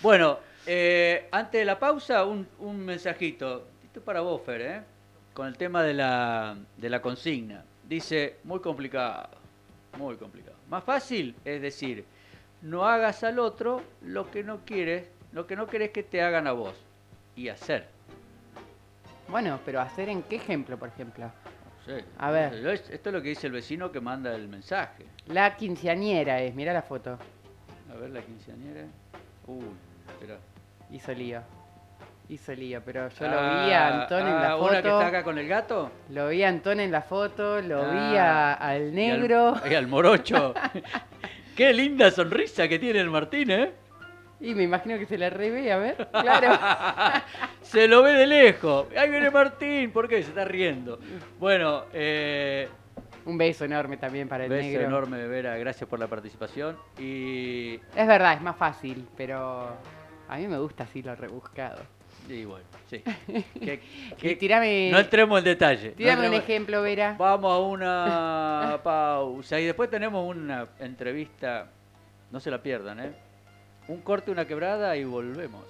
Bueno, eh, antes de la pausa, un, un mensajito. Esto es para vos, Fer, ¿eh? Con el tema de la, de la consigna. Dice, muy complicado, muy complicado. Más fácil es decir, no hagas al otro lo que no quieres, lo que no querés que te hagan a vos. Y hacer. Bueno, pero hacer en qué ejemplo, por ejemplo. No sé. A ver. Esto es lo que dice el vecino que manda el mensaje. La quinceañera es, mira la foto. A ver la quinceañera. Uy, espera. Hizo lío. Hizo lío, pero yo lo vi a Antón en la ah, foto. ¿Una que está acá con el gato? Lo vi a Antón en la foto, lo vi Ah, a- al Y al- negro. Y al, morocho. Qué linda sonrisa que tiene el Martín, ¿eh? Y me imagino que se la revé, a ver. Claro. Se lo ve de lejos. Ahí viene Martín. ¿Por qué? Se está riendo. Bueno, eh, Un beso enorme también para el beso negro. enorme, Vera. Gracias por la participación. Y Es verdad, es más fácil, pero a mí me gusta así lo rebuscado. Y bueno, sí. No entremos en detalle. Tirame un ejemplo, Vera. Vamos a una pausa y después tenemos una entrevista, no se la pierdan, ¿eh? Un corte, una quebrada y volvemos.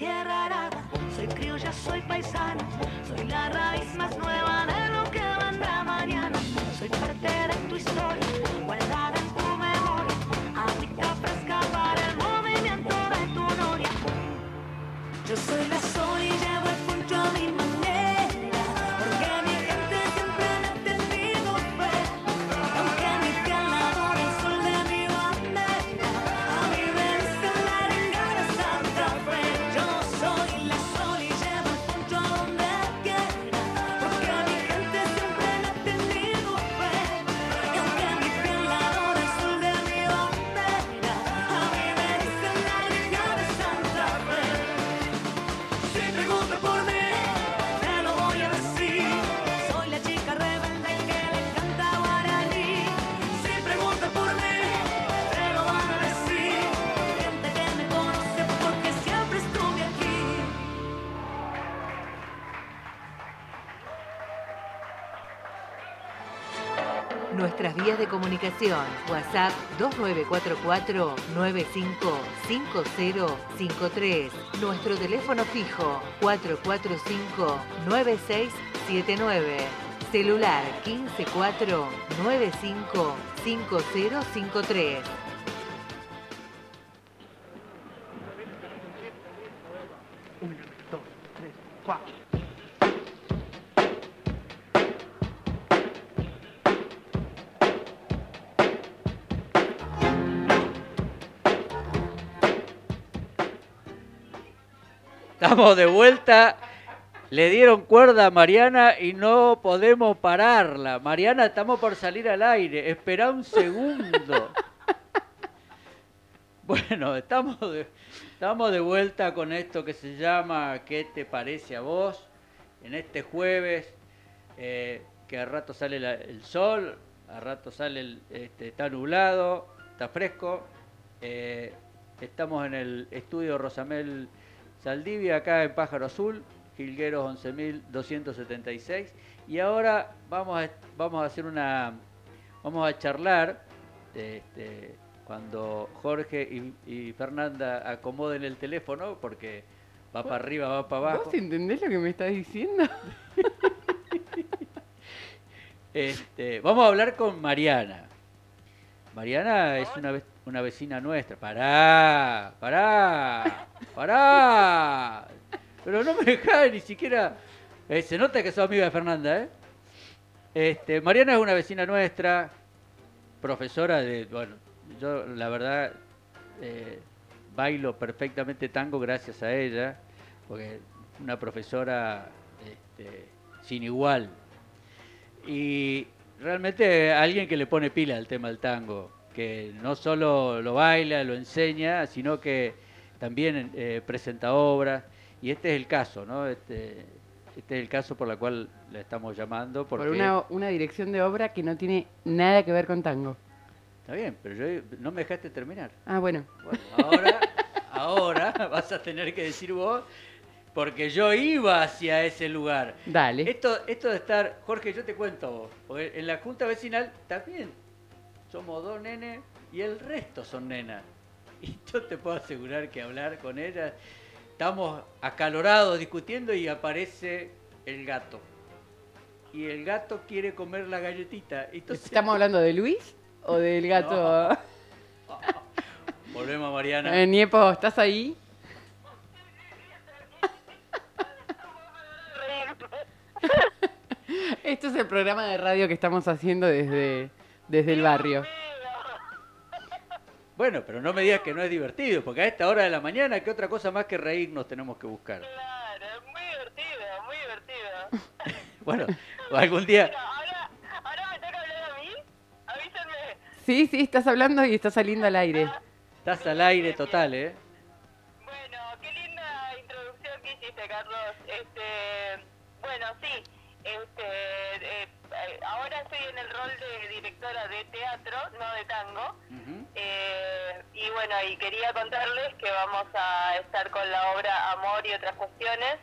tierra arada. Soy criolla, soy paisana, soy la raíz más nueva. nuestras vías de comunicación. WhatsApp 2944-955053. Nuestro teléfono fijo 445-9679. Celular 154 955053 Estamos de vuelta. Le dieron cuerda a Mariana y no podemos pararla. Mariana, estamos por salir al aire. Espera un segundo. Bueno, estamos de, estamos de vuelta con esto que se llama ¿Qué te parece a vos? En este jueves, eh, que a rato sale el sol, a rato sale el, este, está nublado, está fresco. Eh, estamos en el estudio Rosamel Saldivia, acá en Pájaro Azul, Gilgueros 11.276. Y ahora vamos a, vamos a hacer una. Vamos a charlar. este, cuando Jorge y, y Fernanda acomoden el teléfono, porque va para arriba, va para abajo. ¿Vos entendés lo que me estás diciendo? Este, vamos a hablar con Mariana. Mariana es una, una vecina nuestra. Pará, pará, pará. Pero no me dejás ni siquiera... eh, se nota que sos amiga de Fernanda, ¿eh? Este, Mariana es una vecina nuestra, profesora de... Bueno, yo la verdad eh, bailo perfectamente tango gracias a ella, porque una profesora este, sin igual. Y realmente alguien que le pone pila al tema del tango, que no solo lo baila, lo enseña, sino que también eh, presenta obras. Y este es el caso, ¿no? Este, este es el caso por el cual la estamos llamando. Porque... Por una, una dirección de obra que no tiene nada que ver con tango. Está bien, pero yo, no me dejaste terminar. Ah, bueno. Bueno, ahora, ahora vas a tener que decir vos, porque yo iba hacia ese lugar. Dale. Esto, esto de estar, Jorge, yo te cuento a vos, porque en la junta vecinal también somos dos nenes y el resto son nenas. Y yo te puedo asegurar que hablar con ellas, estamos acalorados discutiendo y aparece el gato. Y el gato quiere comer la galletita. Entonces, ¿Estamos hablando de Luis o del gato? volvemos a Mariana. Eh, Niepo, ¿estás ahí? Esto es el programa de radio que estamos haciendo desde, desde el barrio. Bueno, pero no me digas que no es divertido, porque a esta hora de la mañana, ¿qué otra cosa más que reírnos tenemos que buscar? Claro, es muy divertido, muy divertido. Bueno, algún día... Mira, ahora, ahora me toca hablar a mí. Avísenme. Sí, sí, estás hablando y está saliendo al aire. Estás al aire total, ¿eh? Bueno, qué linda introducción que hiciste, Carlos. Este, bueno, sí. Este, ahora estoy en el rol de directora de teatro, no de tango. Eh, y bueno, y quería contarles que vamos a estar con la obra Amor y otras cuestiones,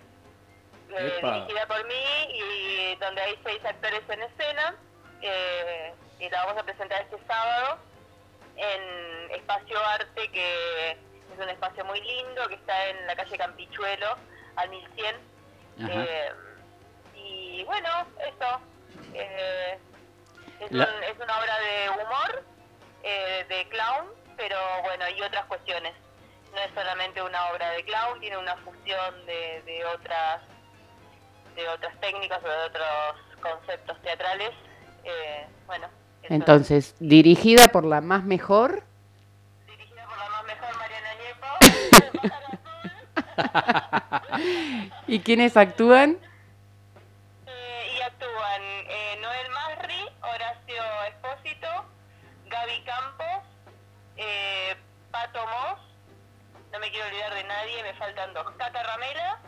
eh, dirigida por mí y donde hay seis actores en escena. eh, y la vamos a presentar este sábado en Espacio Arte, que es un espacio muy lindo, que está en la calle Campichuelo, al 1100. Ajá. Eh, y bueno, eso. Eh, es, La- un- es una obra de humor, eh, de clown, pero bueno, y otras cuestiones. No es solamente una obra de clown, tiene una fusión de, de otras de otras técnicas o de otros conceptos teatrales. Eh, bueno, es. Entonces, dirigida por la más mejor. dirigida por la más mejor Mariana Niepo. ¿Y quiénes actúan? Me quiero olvidar de nadie, me faltan dos, Cata Ramela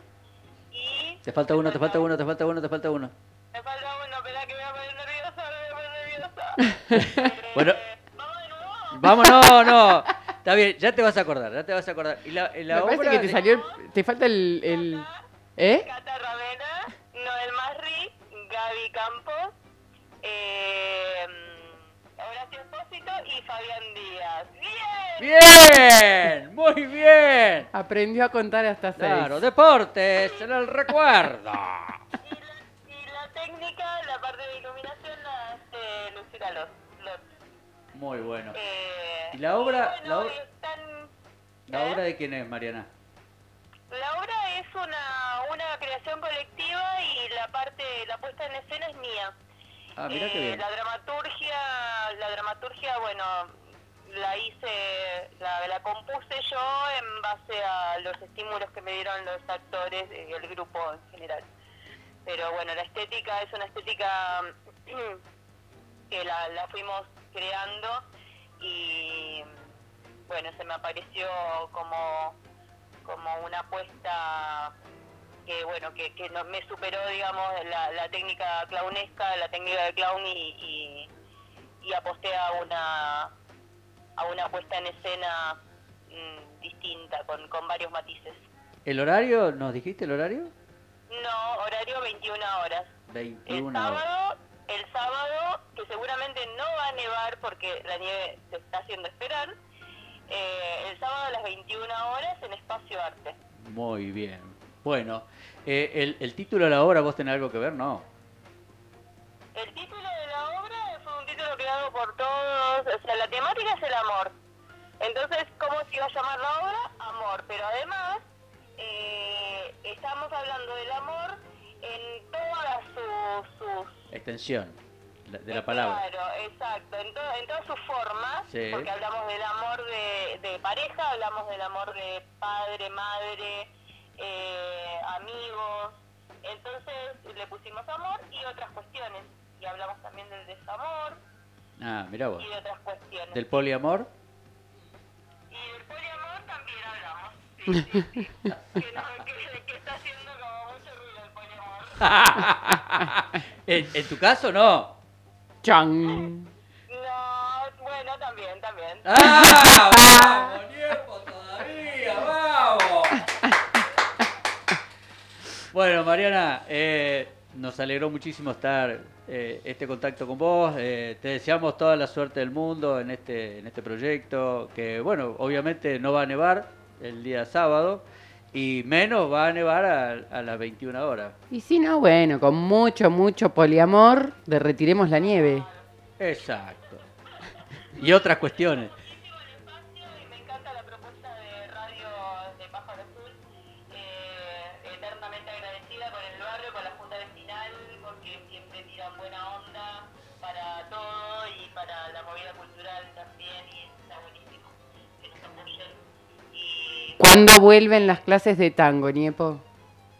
y... Te falta uno, te falta uno, te falta uno, te falta uno. Me falta uno, espera que me voy a poner nerviosa, me voy a poner nerviosa. Eh, Bueno. Vamos de nuevo. Vamos, no, no. Está bien, ya te vas a acordar, ya te vas a acordar. Y la, y la Me parece obra que te salió. el- te falta el. el- ¿Eh? Cata Ramela, Noel Masri, Gaby Campos, eh, y Fabián Díaz. ¡Bien! Bien, muy bien. Aprendió a contar hasta seis. Claro, deportes en el recuerdo. Y la, y la técnica, la parte de iluminación, la hace Lucila Los. Los. Muy bueno. Eh, ¿Y la obra- y la bueno, obra- y están- ¿La ¿eh? obra de quién es, Mariana? La obra es una, una creación colectiva y la parte, la puesta en escena es mía. Ah, mira qué Eh, bien. La dramaturgia, la dramaturgia, bueno, la hice, la, la compuse yo en base a los estímulos que me dieron los actores y el grupo en general. Pero bueno, la estética es una estética que la, la fuimos creando y bueno, se me apareció como, como una apuesta que bueno, que, que no, me superó, digamos, la, la técnica clownesca, la técnica de clown y, y, y aposté a una, a una puesta en escena mm, distinta, con, con varios matices. ¿El horario? ¿Nos dijiste el horario? No, horario 21 horas. El 21 horas. sábado, el sábado, que seguramente no va a nevar porque la nieve se está haciendo esperar, eh, el sábado a las 21 horas en Espacio Arte. Muy bien. Bueno, eh, el, el título de la obra, ¿vos tenés algo que ver? No. El título de la obra fue un título creado por todos, o sea, la temática es el amor. Entonces, ¿cómo se iba a llamar la obra? Amor. Pero además, eh, estamos hablando del amor en todas sus... sus Extensión de la palabra. Claro, exacto, en, to- en todas sus formas, Sí. porque hablamos del amor de, de pareja, hablamos del amor de padre, madre, eh, amigos, entonces le pusimos amor y otras cuestiones, y hablamos también del desamor Ah, mirá vos. y de otras cuestiones. ¿Del poliamor? Y del poliamor también hablamos, sí, sí, sí. que, no- que- que está haciendo como mucho ruido el poliamor. ¿En, en tu caso no? ¡Chan! No, bueno, también, también. ¡Ah! ¡Vamos, Niepo, todavía! ¡Vamos! Bueno, Mariana, eh, nos alegró muchísimo estar eh, este contacto con vos. eh, te deseamos toda la suerte del mundo en este, en este proyecto, que bueno, obviamente no va a nevar el día sábado y menos va a nevar a, a las 21 horas. Y si no, bueno, con mucho, mucho poliamor, derretiremos la nieve. Exacto. Y otras cuestiones. ¿Cuándo vuelven las clases de tango, Niepo?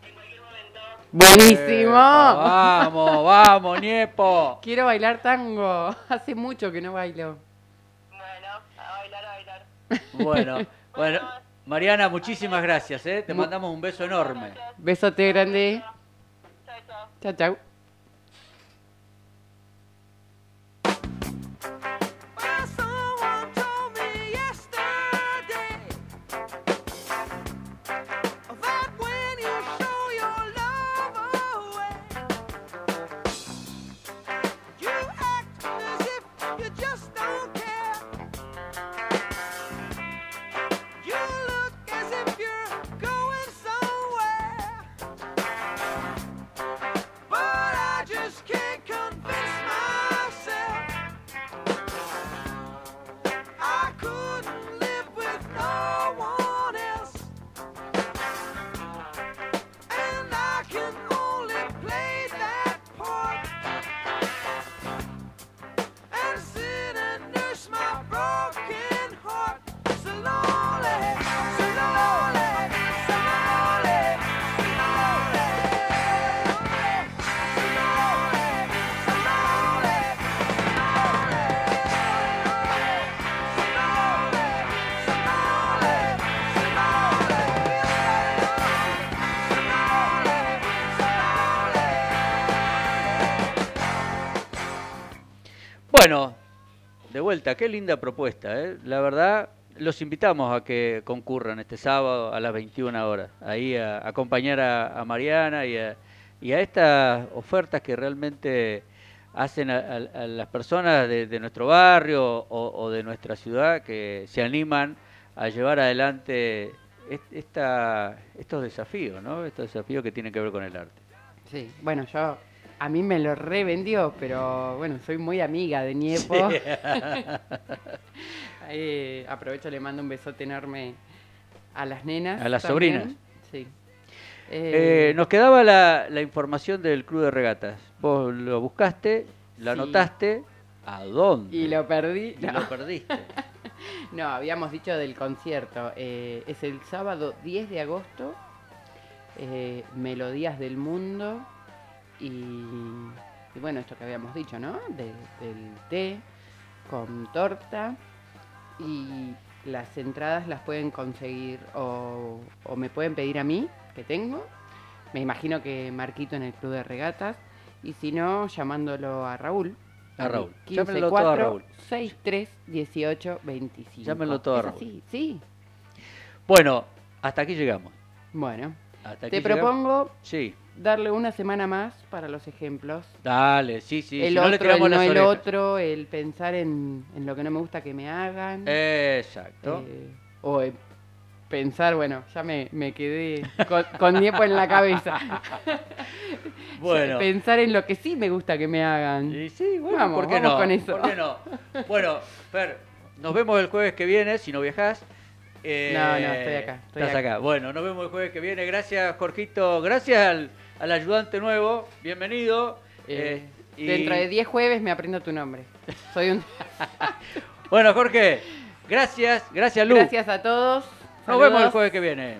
en cualquier momento, ¡Buenísimo! Vamos, vamos, Niepo. Quiero bailar tango. Hace mucho que no bailo. bueno, a bailar, a bailar. Bueno, bueno, Mariana, muchísimas gracias, ¿eh? Te mandamos un beso enorme. Besote grande. Chao, chao. Chao, chao. Vuelta, qué linda propuesta, ¿eh? La verdad, los invitamos a que concurran este sábado a las 21 horas, ahí a, acompañar a, Mariana y a, estas ofertas que realmente hacen a, las personas de, nuestro barrio o, de nuestra ciudad que se animan a llevar adelante estos desafíos, ¿no? Estos desafíos que tienen que ver con el arte. Sí, bueno, yo a mí me lo revendió, pero bueno, soy muy amiga de Niepo. Aprovecho, le mando un besote enorme a las nenas. A las también. sobrinas. Sí. Eh, Eh, nos quedaba la, la información del club de regatas. Vos lo buscaste, lo Sí. anotaste, ¿a dónde? Y lo perdí. Y No. lo perdiste. No, habíamos dicho del concierto. eh, es el sábado 10 de agosto. Melodías del Mundo. Y, y bueno, esto que habíamos dicho, ¿no? De- del té con torta. Y las entradas las pueden conseguir o, o me pueden pedir a mí, que tengo. Me imagino que Marquito en el Club de Regatas. Y si no, llamándolo a Raúl. A Raúl. 15 Llámenlo todo a 4 Raúl. 63 18 25. Llámenlo todo a ¿Es Raúl. así? Sí. Bueno, hasta aquí llegamos. Bueno, Hasta aquí te llegamos. propongo Sí, darle una semana más para los ejemplos. dale, sí, sí. el si no le otro, el no el otro, el pensar en, en lo que no me gusta que me hagan. Exacto. eh, o eh, pensar, bueno, ya me, me quedé con, con tiempo en la cabeza. bueno. Pensar en lo que sí me gusta que me hagan. Y sí, bueno, Vamos, ¿por qué vamos no? con eso. ¿Por qué no? Bueno, Fer, nos vemos el jueves que viene, si no viajás. Eh, No, no, estoy acá, estoy estás acá. Bueno, nos vemos el jueves que viene. Gracias, Jorgito. Gracias al, al ayudante nuevo. Bienvenido. Eh, Eh, y- Dentro de 10 jueves me aprendo tu nombre. Soy un... Bueno, Jorge, gracias. Gracias, Lu. Gracias a todos. Nos vemos el jueves que viene.